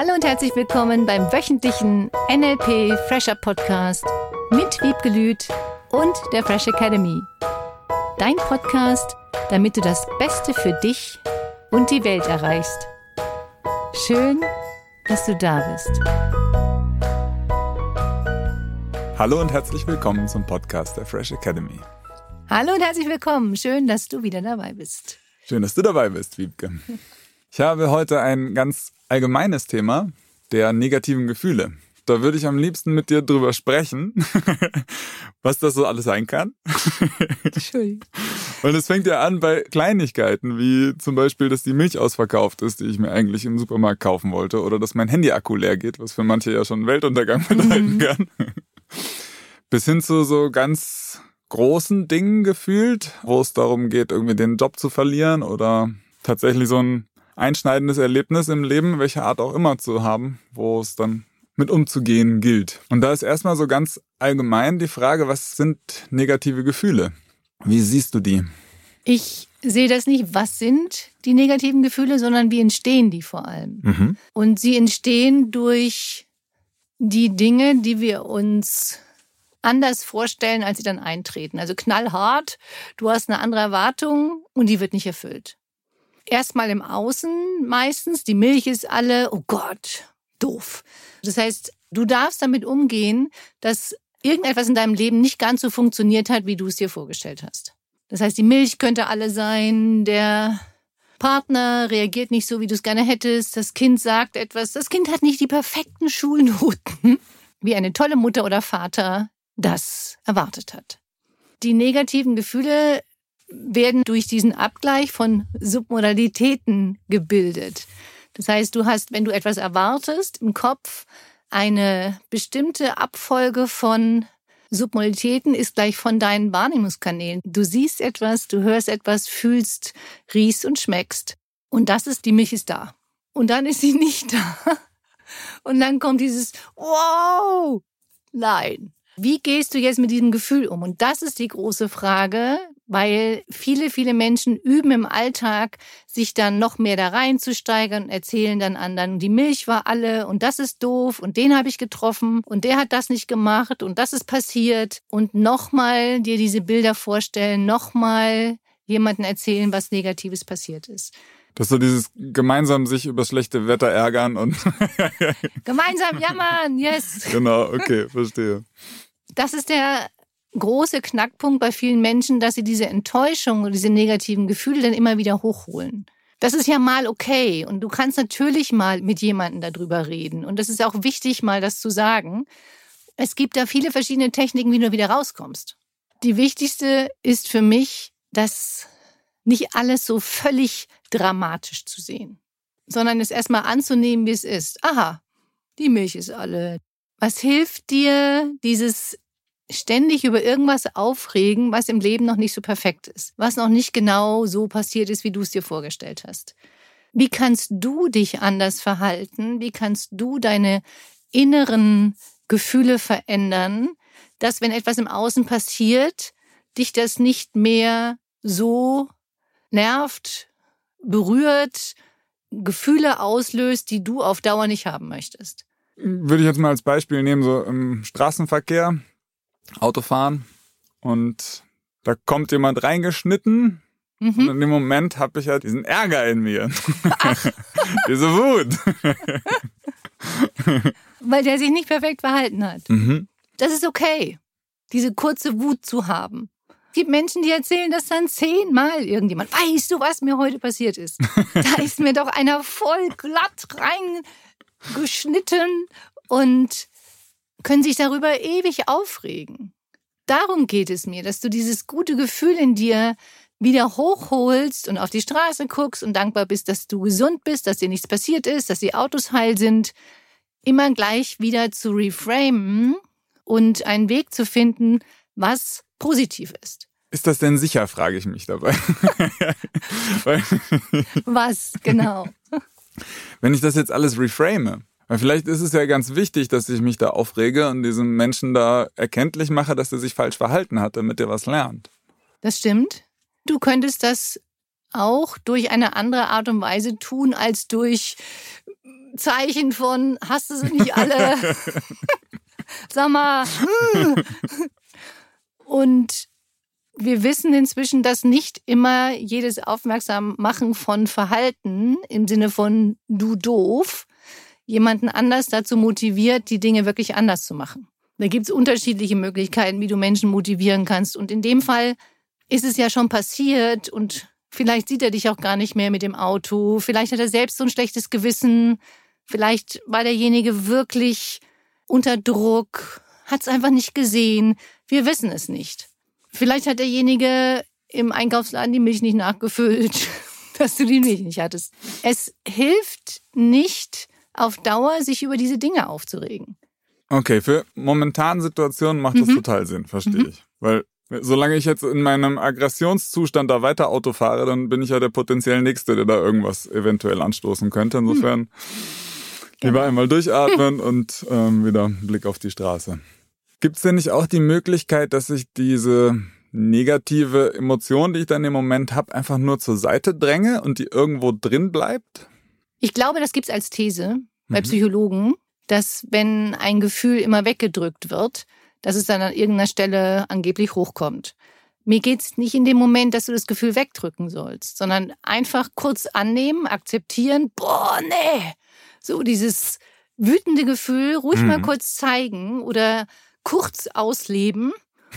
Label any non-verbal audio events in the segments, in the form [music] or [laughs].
Hallo und herzlich willkommen beim wöchentlichen NLP Fresher Podcast mit Wiebke Lüth und der Fresh Academy. Dein Podcast, damit du das Beste für dich und die Welt erreichst. Schön, dass du da bist. Hallo und herzlich willkommen zum Podcast der Fresh Academy. Hallo und herzlich willkommen. Schön, dass du wieder dabei bist. Schön, dass du dabei bist, Wiebke. Ich habe heute ein ganz allgemeines Thema der negativen Gefühle. Da würde ich am liebsten mit dir drüber sprechen, [laughs] was das so alles sein kann. Schön. [laughs] Und es fängt ja an bei Kleinigkeiten, wie zum Beispiel, dass die Milch ausverkauft ist, die ich mir eigentlich im Supermarkt kaufen wollte, oder dass mein Handy-Akku leer geht, was für manche ja schon Weltuntergang bedeuten mhm. kann. [laughs] Bis hin zu so ganz großen Dingen gefühlt, wo es darum geht, irgendwie den Job zu verlieren oder tatsächlich so ein einschneidendes Erlebnis im Leben, welcher Art auch immer zu haben, wo es dann mit umzugehen gilt. Und da ist erstmal so ganz allgemein die Frage, was sind negative Gefühle? Wie siehst du die? Ich sehe das nicht, was sind die negativen Gefühle, sondern wie entstehen die vor allem. Mhm. Und sie entstehen durch die Dinge, die wir uns anders vorstellen, als sie dann eintreten. Also knallhart, du hast eine andere Erwartung und die wird nicht erfüllt erstmal im Außen meistens. Die Milch ist alle, oh Gott, doof. Das heißt, du darfst damit umgehen, dass irgendetwas in deinem Leben nicht ganz so funktioniert hat, wie du es dir vorgestellt hast. Das heißt, die Milch könnte alle sein, der Partner reagiert nicht so, wie du es gerne hättest, das Kind sagt etwas, das Kind hat nicht die perfekten Schulnoten, [laughs] wie eine tolle Mutter oder Vater das erwartet hat. Die negativen Gefühle werden durch diesen Abgleich von Submodalitäten gebildet. Das heißt, du hast, wenn du etwas erwartest, im Kopf eine bestimmte Abfolge von Submodalitäten ist gleich von deinen Wahrnehmungskanälen. Du siehst etwas, du hörst etwas, fühlst, riechst und schmeckst. Und das ist, die Milch ist da. Und dann ist sie [laughs] nicht da. Und dann kommt dieses Wow! Nein. Wie gehst du jetzt mit diesem Gefühl um? Und das ist die große Frage, weil viele, viele Menschen üben im Alltag, sich dann noch mehr da reinzusteigern und erzählen dann anderen, die Milch war alle und das ist doof und den habe ich getroffen und der hat das nicht gemacht und das ist passiert und nochmal dir diese Bilder vorstellen, nochmal jemanden erzählen, was Negatives passiert ist. Das ist so dieses gemeinsam sich über schlechte Wetter ärgern und gemeinsam jammern, yes. [laughs] Genau, okay, verstehe. Das ist der große Knackpunkt bei vielen Menschen, dass sie diese Enttäuschung und diese negativen Gefühle dann immer wieder hochholen. Das ist ja mal okay und du kannst natürlich mal mit jemandem darüber reden und das ist auch wichtig, mal das zu sagen. Es gibt da viele verschiedene Techniken, wie du wieder rauskommst. Die wichtigste ist für mich, dass nicht alles so völlig dramatisch zu sehen, sondern es erstmal anzunehmen, wie es ist. Aha, die Milch ist alle. Was hilft dir, dieses ständig über irgendwas aufregen, was im Leben noch nicht so perfekt ist, was noch nicht genau so passiert ist, wie du es dir vorgestellt hast. Wie kannst du dich anders verhalten? Wie kannst du deine inneren Gefühle verändern, dass wenn etwas im Außen passiert, dich das nicht mehr so nervt, berührt, Gefühle auslöst, die du auf Dauer nicht haben möchtest? Würde ich jetzt mal als Beispiel nehmen, so im Straßenverkehr Autofahren und da kommt jemand reingeschnitten mhm. und in dem Moment habe ich ja diesen Ärger in mir. [laughs] Diese Wut. [laughs] Weil der sich nicht perfekt verhalten hat. Mhm. Das ist okay, diese kurze Wut zu haben. Es gibt Menschen, die erzählen das dann zehnmal irgendjemand. Weißt du, was mir heute passiert ist? [laughs] da ist mir doch einer voll glatt reingeschnitten und können sich darüber ewig aufregen. Darum geht es mir, dass du dieses gute Gefühl in dir wieder hochholst und auf die Straße guckst und dankbar bist, dass du gesund bist, dass dir nichts passiert ist, dass die Autos heil sind, immer gleich wieder zu reframen und einen Weg zu finden, was positiv ist. Ist das denn sicher, frage ich mich dabei. [laughs] was, genau. Wenn ich das jetzt alles reframe, weil vielleicht ist es ja ganz wichtig, dass ich mich da aufrege und diesem Menschen da erkenntlich mache, dass er sich falsch verhalten hat, damit er was lernt. Das stimmt. Du könntest das auch durch eine andere Art und Weise tun als durch Zeichen von, hast du sie nicht alle? [laughs] Sag mal. Hm. Und wir wissen inzwischen, dass nicht immer jedes Aufmerksammachen von Verhalten im Sinne von du doof jemanden anders dazu motiviert, die Dinge wirklich anders zu machen. Da gibt es unterschiedliche Möglichkeiten, wie du Menschen motivieren kannst. Und in dem Fall ist es ja schon passiert und vielleicht sieht er dich auch gar nicht mehr mit dem Auto. Vielleicht hat er selbst so ein schlechtes Gewissen. Vielleicht war derjenige wirklich unter Druck, hat es einfach nicht gesehen. Wir wissen es nicht. Vielleicht hat derjenige im Einkaufsladen die Milch nicht nachgefüllt, [laughs] dass du die Milch nicht hattest. Es hilft nicht auf Dauer, sich über diese Dinge aufzuregen. Okay, für momentanen Situationen macht das mhm. total Sinn, verstehe mhm. ich. Weil solange ich jetzt in meinem Aggressionszustand da weiter Auto fahre, dann bin ich ja der potenziell Nächste, der da irgendwas eventuell anstoßen könnte. Insofern mhm. lieber genau. einmal durchatmen [laughs] und ähm, wieder Blick auf die Straße. Gibt es denn nicht auch die Möglichkeit, dass ich diese negative Emotion, die ich dann im Moment habe, einfach nur zur Seite dränge und die irgendwo drin bleibt? Ich glaube, das gibt es als These bei mhm. Psychologen dass wenn ein Gefühl immer weggedrückt wird, dass es dann an irgendeiner Stelle angeblich hochkommt. Mir geht's nicht in dem Moment, dass du das Gefühl wegdrücken sollst, sondern einfach kurz annehmen, akzeptieren, boah, nee. So dieses wütende Gefühl ruhig mhm. mal kurz zeigen oder kurz ausleben.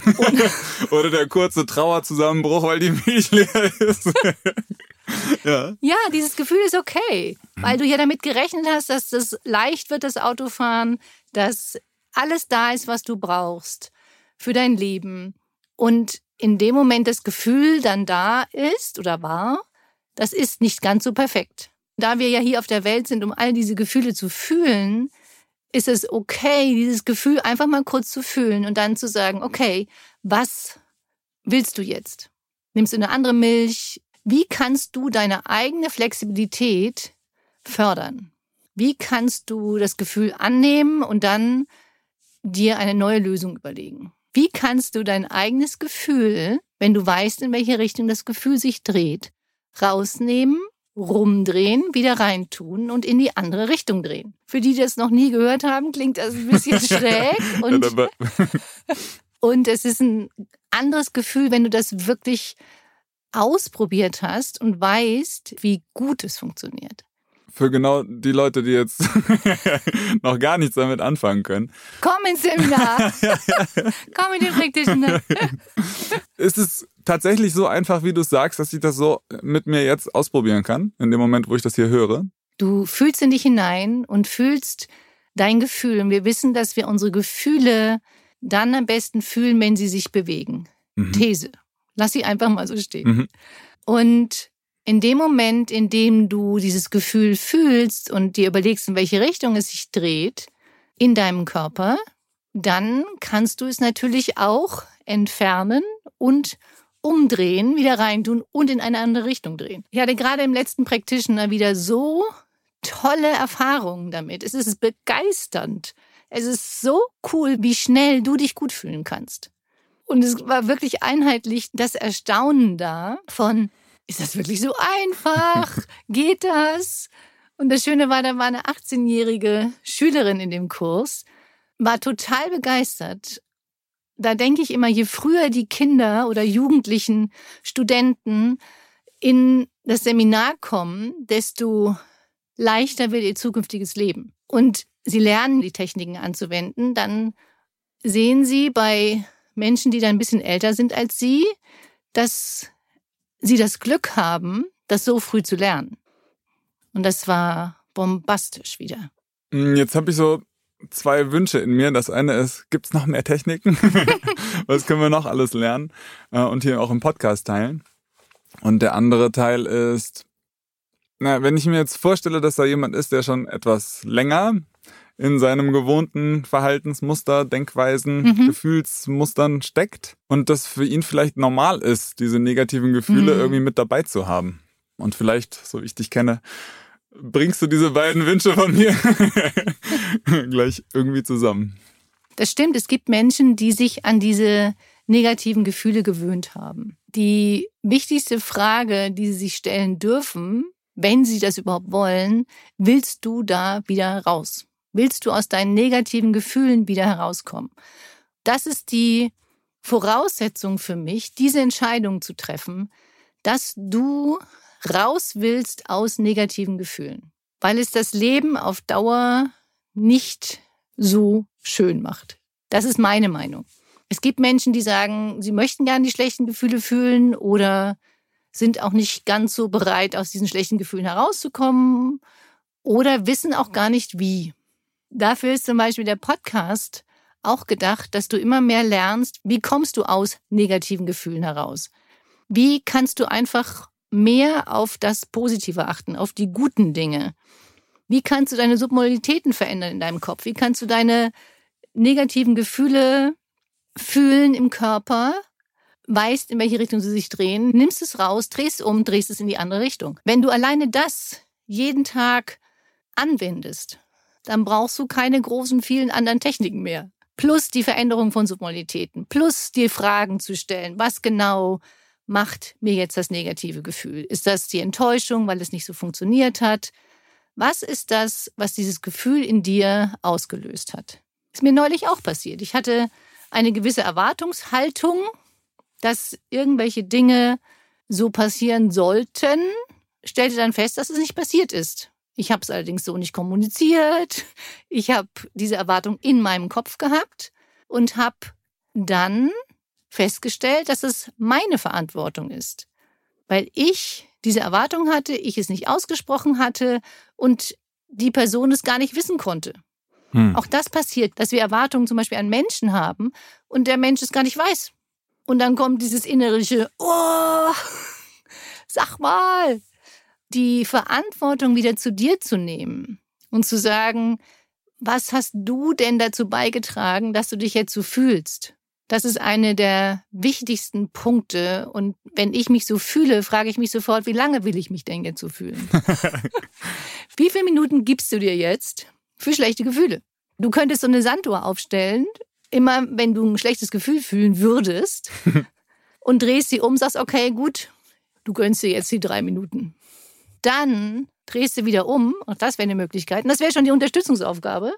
[laughs] oder der kurze Trauerzusammenbruch, weil die Milch leer ist. [laughs] [laughs] ja. ja, dieses Gefühl ist okay, weil du ja damit gerechnet hast, dass das leicht wird, das Autofahren, dass alles da ist, was du brauchst für dein Leben. Und in dem Moment das Gefühl dann da ist oder war, das ist nicht ganz so perfekt. Da wir ja hier auf der Welt sind, um all diese Gefühle zu fühlen, ist es okay, dieses Gefühl einfach mal kurz zu fühlen und dann zu sagen, okay, was willst du jetzt? Nimmst du eine andere Milch? Wie kannst du deine eigene Flexibilität fördern? Wie kannst du das Gefühl annehmen und dann dir eine neue Lösung überlegen? Wie kannst du dein eigenes Gefühl, wenn du weißt, in welche Richtung das Gefühl sich dreht, rausnehmen, rumdrehen, wieder reintun und in die andere Richtung drehen? Für die, die das noch nie gehört haben, klingt das ein bisschen [laughs] schräg und, [laughs] und es ist ein anderes Gefühl, wenn du das wirklich ausprobiert hast und weißt, wie gut es funktioniert. Für genau die Leute, die jetzt [laughs] noch gar nichts damit anfangen können. Komm ins Seminar. [laughs] Komm in den Practitioner. Ist es tatsächlich so einfach, wie du sagst, dass ich das so mit mir jetzt ausprobieren kann, in dem Moment, wo ich das hier höre? Du fühlst in dich hinein und fühlst dein Gefühl. Und wir wissen, dass wir unsere Gefühle dann am besten fühlen, wenn sie sich bewegen. Mhm. These. Lass sie einfach mal so stehen. Mhm. Und in dem Moment, in dem du dieses Gefühl fühlst und dir überlegst, in welche Richtung es sich dreht in deinem Körper, dann kannst du es natürlich auch entfernen und umdrehen, wieder reintun und in eine andere Richtung drehen. Ich hatte gerade im letzten Practitioner wieder so tolle Erfahrungen damit. Es ist begeisternd. Es ist so cool, wie schnell du dich gut fühlen kannst. Und es war wirklich einheitlich das Erstaunen da von, ist das wirklich so einfach? [laughs] Geht das? Und das Schöne war, da war eine 18-jährige Schülerin in dem Kurs, war total begeistert. Da denke ich immer, je früher die Kinder oder Jugendlichen, Studenten in das Seminar kommen, desto leichter wird ihr zukünftiges Leben. Und sie lernen die Techniken anzuwenden, dann sehen sie bei Menschen, die da ein bisschen älter sind als Sie, dass Sie das Glück haben, das so früh zu lernen. Und das war bombastisch wieder. Hm, jetzt habe ich so zwei Wünsche in mir. Das eine ist, gibt es noch mehr Techniken? [laughs] Was können wir noch alles lernen? Äh, und hier auch im Podcast teilen. Und der andere Teil ist, na, wenn ich mir jetzt vorstelle, dass da jemand ist, der schon etwas länger in seinem gewohnten Verhaltensmuster, Denkweisen, mhm. Gefühlsmustern steckt und das für ihn vielleicht normal ist, diese negativen Gefühle mhm. irgendwie mit dabei zu haben. Und vielleicht, so wie ich dich kenne, bringst du diese beiden Wünsche von mir [laughs] gleich irgendwie zusammen. Das stimmt. Es gibt Menschen, die sich an diese negativen Gefühle gewöhnt haben. Die wichtigste Frage, die Sie sich stellen dürfen, wenn Sie das überhaupt wollen, willst du da wieder raus? Willst du aus deinen negativen Gefühlen wieder herauskommen? Das ist die Voraussetzung für mich, diese Entscheidung zu treffen, dass du raus willst aus negativen Gefühlen, weil es das Leben auf Dauer nicht so schön macht. Das ist meine Meinung. Es gibt Menschen, die sagen, sie möchten gerne die schlechten Gefühle fühlen oder sind auch nicht ganz so bereit, aus diesen schlechten Gefühlen herauszukommen oder wissen auch gar nicht wie. Dafür ist zum Beispiel der Podcast auch gedacht, dass du immer mehr lernst, wie kommst du aus negativen Gefühlen heraus. Wie kannst du einfach mehr auf das Positive achten, auf die guten Dinge? Wie kannst du deine Submodalitäten verändern in deinem Kopf? Wie kannst du deine negativen Gefühle fühlen im Körper? Weißt, in welche Richtung sie sich drehen, nimmst es raus, drehst um, drehst es in die andere Richtung. Wenn du alleine das jeden Tag anwendest, dann brauchst du keine großen, vielen anderen Techniken mehr. Plus die Veränderung von Submodalitäten, plus die Fragen zu stellen, was genau macht mir jetzt das negative Gefühl? Ist das die Enttäuschung, weil es nicht so funktioniert hat? Was ist das, was dieses Gefühl in dir ausgelöst hat? Ist mir neulich auch passiert. Ich hatte eine gewisse Erwartungshaltung, dass irgendwelche Dinge so passieren sollten, stellte dann fest, dass es nicht passiert ist. Ich habe es allerdings so nicht kommuniziert. Ich habe diese Erwartung in meinem Kopf gehabt und habe dann festgestellt, dass es meine Verantwortung ist, weil ich diese Erwartung hatte, ich es nicht ausgesprochen hatte und die Person es gar nicht wissen konnte. Hm. Auch das passiert, dass wir Erwartungen zum Beispiel an Menschen haben und der Mensch es gar nicht weiß. Und dann kommt dieses innerische, oh, sag mal, die Verantwortung wieder zu dir zu nehmen und zu sagen, was hast du denn dazu beigetragen, dass du dich jetzt so fühlst? Das ist eine der wichtigsten Punkte. Und wenn ich mich so fühle, frage ich mich sofort, wie lange will ich mich denn jetzt so fühlen? [laughs] wie viele Minuten gibst du dir jetzt für schlechte Gefühle? Du könntest so eine Sanduhr aufstellen, immer wenn du ein schlechtes Gefühl fühlen würdest [laughs] und drehst sie um, sagst, okay, gut, du gönnst dir jetzt die drei Minuten. Dann drehst du wieder um, auch das wäre eine Möglichkeit. Und das wäre schon die Unterstützungsaufgabe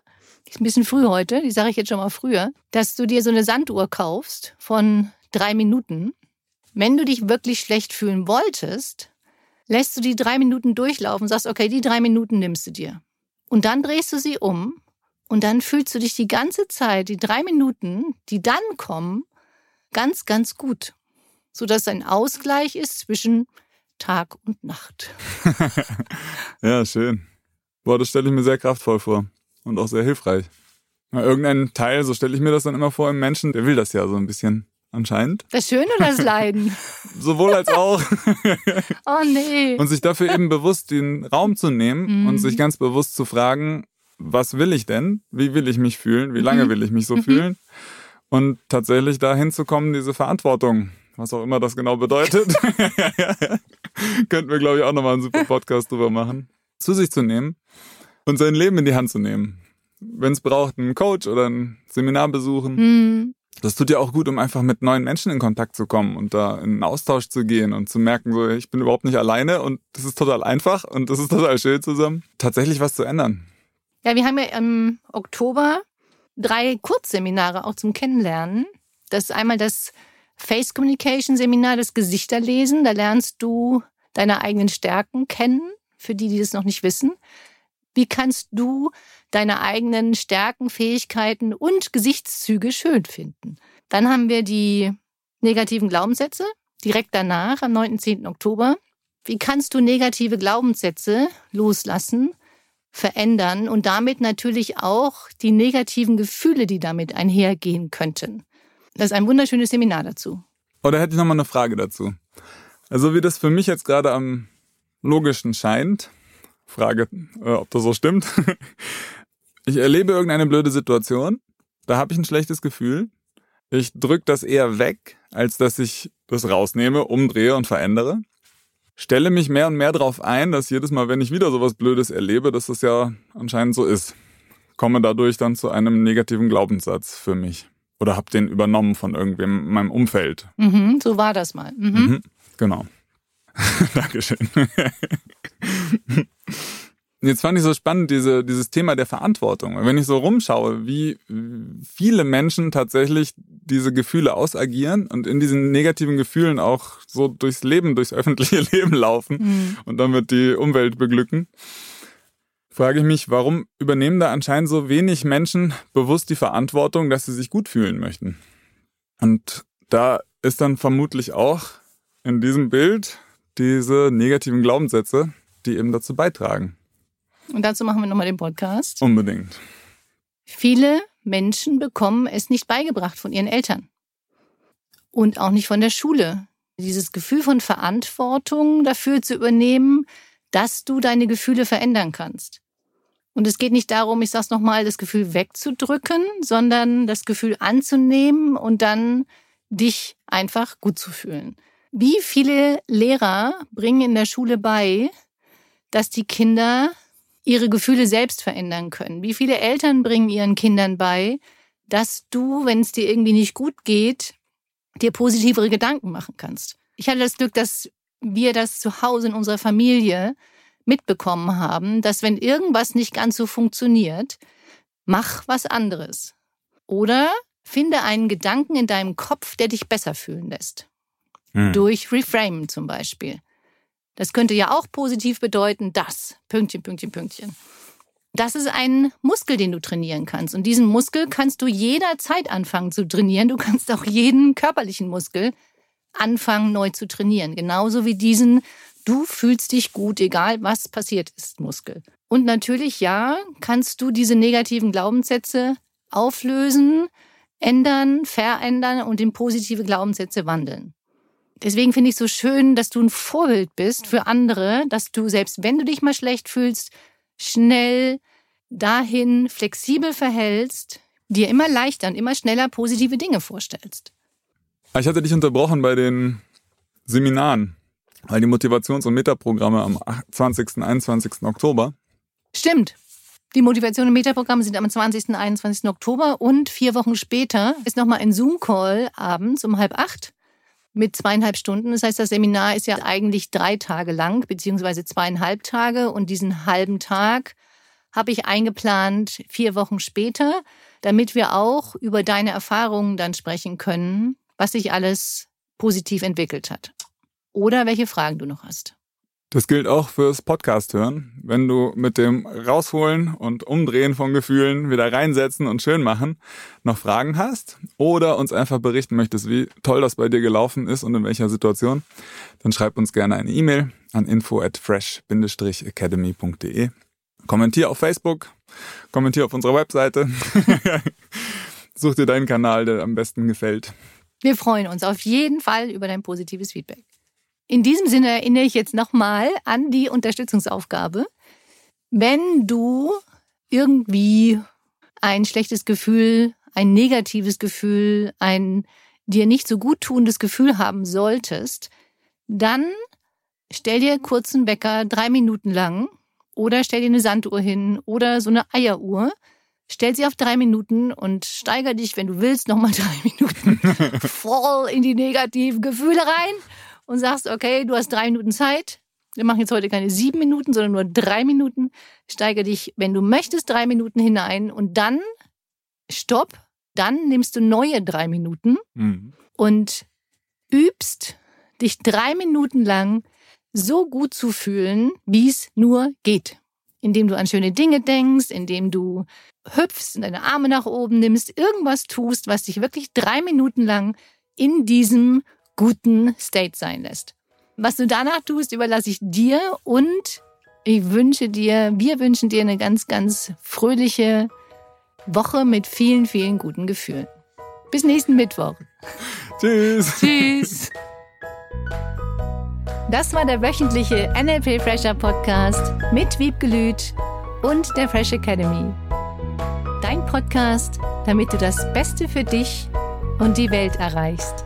die ist ein bisschen früh heute, die sage ich jetzt schon mal früher, dass du dir so eine Sanduhr kaufst von drei Minuten. Wenn du dich wirklich schlecht fühlen wolltest, lässt du die drei Minuten durchlaufen, sagst, okay, die drei Minuten nimmst du dir. Und dann drehst du sie um und dann fühlst du dich die ganze Zeit, die drei Minuten, die dann kommen, ganz, ganz gut. Sodass ein Ausgleich ist zwischen Tag und Nacht. [laughs] ja, schön. Boah, das stelle ich mir sehr kraftvoll vor und auch sehr hilfreich. Irgendein Teil, so stelle ich mir das dann immer vor, im Menschen, der will das ja so ein bisschen anscheinend. Das Schöne oder das Leiden? [laughs] Sowohl als auch. [laughs] oh nee. Und sich dafür eben bewusst den Raum zu nehmen mhm. und sich ganz bewusst zu fragen, was will ich denn? Wie will ich mich fühlen? Wie lange mhm. will ich mich so mhm. fühlen? Und tatsächlich dahin zu kommen, diese Verantwortung, was auch immer das genau bedeutet, [laughs] könnten wir, glaube ich, auch nochmal einen super Podcast drüber machen, zu sich zu nehmen und sein Leben in die Hand zu nehmen. Wenn es braucht, einen Coach oder ein Seminar besuchen. Mhm. Das tut ja auch gut, um einfach mit neuen Menschen in Kontakt zu kommen und da in einen Austausch zu gehen und zu merken, so, ich bin überhaupt nicht alleine und das ist total einfach und das ist total schön zusammen, tatsächlich was zu ändern. Ja, wir haben ja im Oktober drei Kurzseminare auch zum Kennenlernen. Das ist einmal das Face Communication Seminar, das Gesichterlesen. Da lernst du deine eigenen Stärken kennen, für die, die das noch nicht wissen. Wie kannst du deine eigenen Stärken, Fähigkeiten und Gesichtszüge schön finden? Dann haben wir die negativen Glaubenssätze direkt danach, am 9. 10. Oktober. Wie kannst du negative Glaubenssätze loslassen, verändern und damit natürlich auch die negativen Gefühle, die damit einhergehen könnten? Das ist ein wunderschönes Seminar dazu. Oder hätte ich noch mal eine Frage dazu. Also wie das für mich jetzt gerade am logischen scheint, Frage, äh, ob das so stimmt. [laughs] ich erlebe irgendeine blöde Situation, da habe ich ein schlechtes Gefühl. Ich drücke das eher weg, als dass ich das rausnehme, umdrehe und verändere. Stelle mich mehr und mehr darauf ein, dass jedes Mal, wenn ich wieder sowas Blödes erlebe, dass das ja anscheinend so ist. Komme dadurch dann zu einem negativen Glaubenssatz für mich. Oder habe den übernommen von irgendwem in meinem Umfeld. Mhm, so war das mal. Mhm. Mhm, genau. [laughs] Dankeschön. Jetzt fand ich so spannend, diese, dieses Thema der Verantwortung. Wenn ich so rumschaue, wie viele Menschen tatsächlich diese Gefühle ausagieren und in diesen negativen Gefühlen auch so durchs Leben, durchs öffentliche [laughs] Leben laufen mhm. und damit die Umwelt beglücken, frage ich mich, warum übernehmen da anscheinend so wenig Menschen bewusst die Verantwortung, dass sie sich gut fühlen möchten? Und da ist dann vermutlich auch in diesem Bild diese negativen Glaubenssätze, die eben dazu beitragen. Und dazu machen wir nochmal den Podcast. Unbedingt. Viele Menschen bekommen es nicht beigebracht von ihren Eltern. Und auch nicht von der Schule. Dieses Gefühl von Verantwortung dafür zu übernehmen, dass du deine Gefühle verändern kannst. Und es geht nicht darum, ich sag's nochmal, das Gefühl wegzudrücken, sondern das Gefühl anzunehmen und dann dich einfach gut zu fühlen. Wie viele Lehrer bringen in der Schule bei, dass die Kinder ihre Gefühle selbst verändern können? Wie viele Eltern bringen ihren Kindern bei, dass du, wenn es dir irgendwie nicht gut geht, dir positivere Gedanken machen kannst? Ich hatte das Glück, dass wir das zu Hause in unserer Familie mitbekommen haben, dass wenn irgendwas nicht ganz so funktioniert, mach was anderes. Oder finde einen Gedanken in deinem Kopf, der dich besser fühlen lässt. Hm. Durch Reframe zum Beispiel. Das könnte ja auch positiv bedeuten, das. Pünktchen, Pünktchen, Pünktchen. Das ist ein Muskel, den du trainieren kannst. Und diesen Muskel kannst du jederzeit anfangen zu trainieren. Du kannst auch jeden körperlichen Muskel anfangen neu zu trainieren. Genauso wie diesen, du fühlst dich gut, egal was passiert ist, Muskel. Und natürlich, ja, kannst du diese negativen Glaubenssätze auflösen, ändern, verändern und in positive Glaubenssätze wandeln. Deswegen finde ich es so schön, dass du ein Vorbild bist für andere, dass du selbst wenn du dich mal schlecht fühlst, schnell dahin flexibel verhältst, dir immer leichter und immer schneller positive Dinge vorstellst. Ich hatte dich unterbrochen bei den Seminaren, weil die Motivations- und Metaprogramme am 20. und 21. Oktober. Stimmt. Die Motivation und Metaprogramme sind am 20. und 21. Oktober und vier Wochen später ist nochmal ein Zoom-Call abends um halb acht mit zweieinhalb Stunden. Das heißt, das Seminar ist ja eigentlich drei Tage lang, beziehungsweise zweieinhalb Tage. Und diesen halben Tag habe ich eingeplant vier Wochen später, damit wir auch über deine Erfahrungen dann sprechen können, was sich alles positiv entwickelt hat. Oder welche Fragen du noch hast. Das gilt auch fürs Podcast hören. Wenn du mit dem Rausholen und Umdrehen von Gefühlen wieder reinsetzen und schön machen noch Fragen hast oder uns einfach berichten möchtest, wie toll das bei dir gelaufen ist und in welcher Situation, dann schreib uns gerne eine E-Mail an info at fresh-academy.de. Kommentier auf Facebook, kommentier auf unserer Webseite. [laughs] Such dir deinen Kanal, der am besten gefällt. Wir freuen uns auf jeden Fall über dein positives Feedback. In diesem Sinne erinnere ich jetzt nochmal an die Unterstützungsaufgabe. Wenn du irgendwie ein schlechtes Gefühl, ein negatives Gefühl, ein dir nicht so gut tunendes Gefühl haben solltest, dann stell dir kurz einen Wecker drei Minuten lang oder stell dir eine Sanduhr hin oder so eine Eieruhr. Stell sie auf drei Minuten und steiger dich, wenn du willst, nochmal drei [laughs] Minuten voll in die negativen Gefühle rein und sagst, okay, du hast drei Minuten Zeit. Wir machen jetzt heute keine sieben Minuten, sondern nur drei Minuten. Steige dich, wenn du möchtest, drei Minuten hinein und dann stopp. Dann nimmst du neue drei Minuten mhm. und übst dich drei Minuten lang so gut zu fühlen, wie es nur geht. Indem du an schöne Dinge denkst, indem du hüpfst, deine Arme nach oben nimmst, irgendwas tust, was dich wirklich drei Minuten lang in diesem guten State sein lässt. Was du danach tust, überlasse ich dir und ich wünsche dir, wir wünschen dir eine ganz, ganz fröhliche Woche mit vielen, vielen guten Gefühlen. Bis nächsten Mittwoch. [laughs] Tschüss. Tschüss. Das war der wöchentliche NLP Fresher Podcast mit Wiebgelüt und der Fresh Academy. Dein Podcast, damit du das Beste für dich und die Welt erreichst.